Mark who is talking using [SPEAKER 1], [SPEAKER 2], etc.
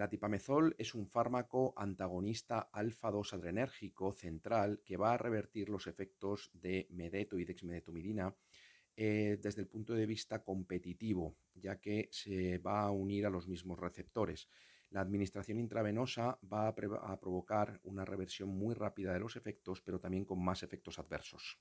[SPEAKER 1] El atipamezol es un fármaco antagonista alfa-2 adrenérgico central que va a revertir los efectos de medeto y dexmedetomidina eh, desde el punto de vista competitivo, ya que se va a unir a los mismos receptores. La administración intravenosa va a, provocar una reversión muy rápida de los efectos, pero también con más efectos adversos.